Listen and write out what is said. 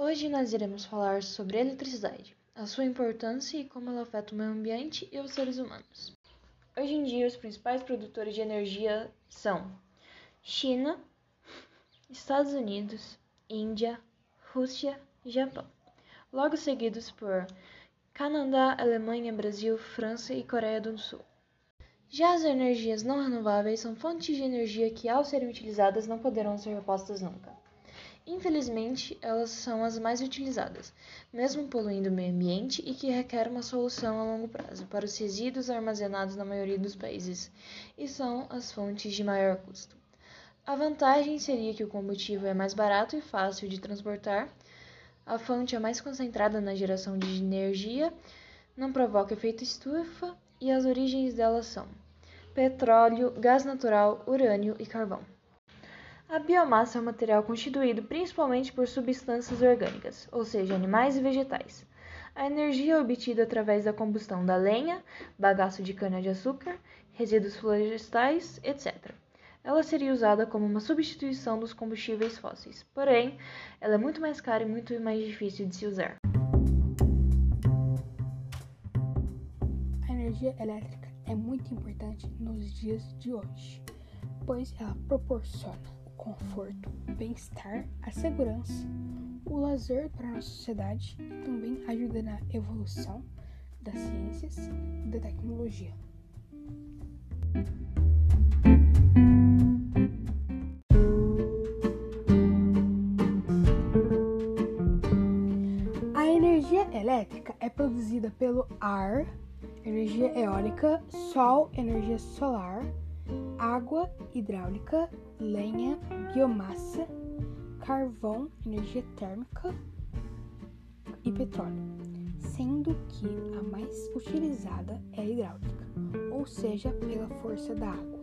Hoje nós iremos falar sobre a eletricidade, a sua importância e como ela afeta o meio ambiente e os seres humanos. Hoje em dia, os principais produtores de energia são China, Estados Unidos, Índia, Rússia e Japão, logo seguidos por Canadá, Alemanha, Brasil, França e Coreia do Sul. Já as energias não renováveis são fontes de energia que, ao serem utilizadas, não poderão ser repostas nunca. Infelizmente, elas são as mais utilizadas, mesmo poluindo o meio ambiente e que requer uma solução a longo prazo para os resíduos armazenados na maioria dos países, e são as fontes de maior custo. A vantagem seria que o combustível é mais barato e fácil de transportar, a fonte é mais concentrada na geração de energia, não provoca efeito estufa e as origens delas são petróleo, gás natural, urânio e carvão. A biomassa é um material constituído principalmente por substâncias orgânicas, ou seja, animais e vegetais. A energia é obtida através da combustão da lenha, bagaço de cana-de-açúcar, resíduos florestais, etc. Ela seria usada como uma substituição dos combustíveis fósseis, porém, ela é muito mais cara e muito mais difícil de se usar. A energia elétrica é muito importante nos dias de hoje, pois ela proporciona conforto, bem-estar, a segurança, o lazer para a nossa sociedade e também ajuda na evolução das ciências e da tecnologia. A energia elétrica é produzida pelo ar energia eólica, sol, energia solar, água hidráulica, lenha, biomassa, carvão, energia térmica e petróleo, sendo que a mais utilizada é a hidráulica, ou seja, pela força da água.